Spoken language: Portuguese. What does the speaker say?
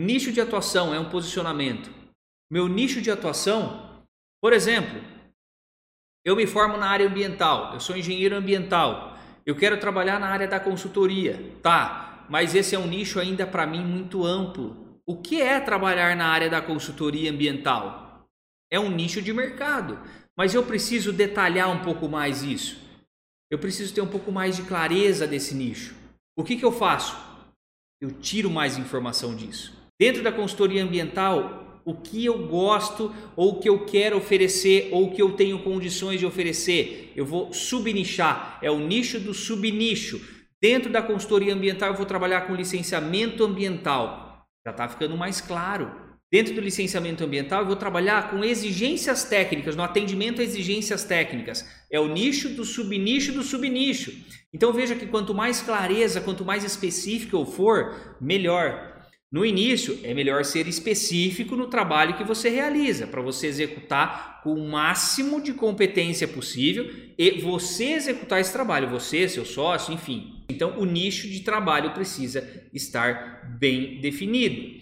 Nicho de atuação é um posicionamento. Meu nicho de atuação, por exemplo, eu me formo na área ambiental, eu sou engenheiro ambiental, eu quero trabalhar na área da consultoria, tá? Mas esse é um nicho ainda para mim muito amplo. O que é trabalhar na área da consultoria ambiental? É um nicho de mercado, mas eu preciso detalhar um pouco mais isso. Eu preciso ter um pouco mais de clareza desse nicho. O que, que eu faço? Eu tiro mais informação disso. Dentro da consultoria ambiental, o que eu gosto ou o que eu quero oferecer ou o que eu tenho condições de oferecer, eu vou subnichar, é o nicho do subnicho. Dentro da consultoria ambiental, eu vou trabalhar com licenciamento ambiental. Já está ficando mais claro. Dentro do licenciamento ambiental, eu vou trabalhar com exigências técnicas, no atendimento a exigências técnicas. É o nicho do subnicho do subnicho. Então veja que quanto mais clareza, quanto mais específico eu for, melhor. No início, é melhor ser específico no trabalho que você realiza, para você executar com o máximo de competência possível e você executar esse trabalho, você, seu sócio, enfim. Então, o nicho de trabalho precisa estar bem definido.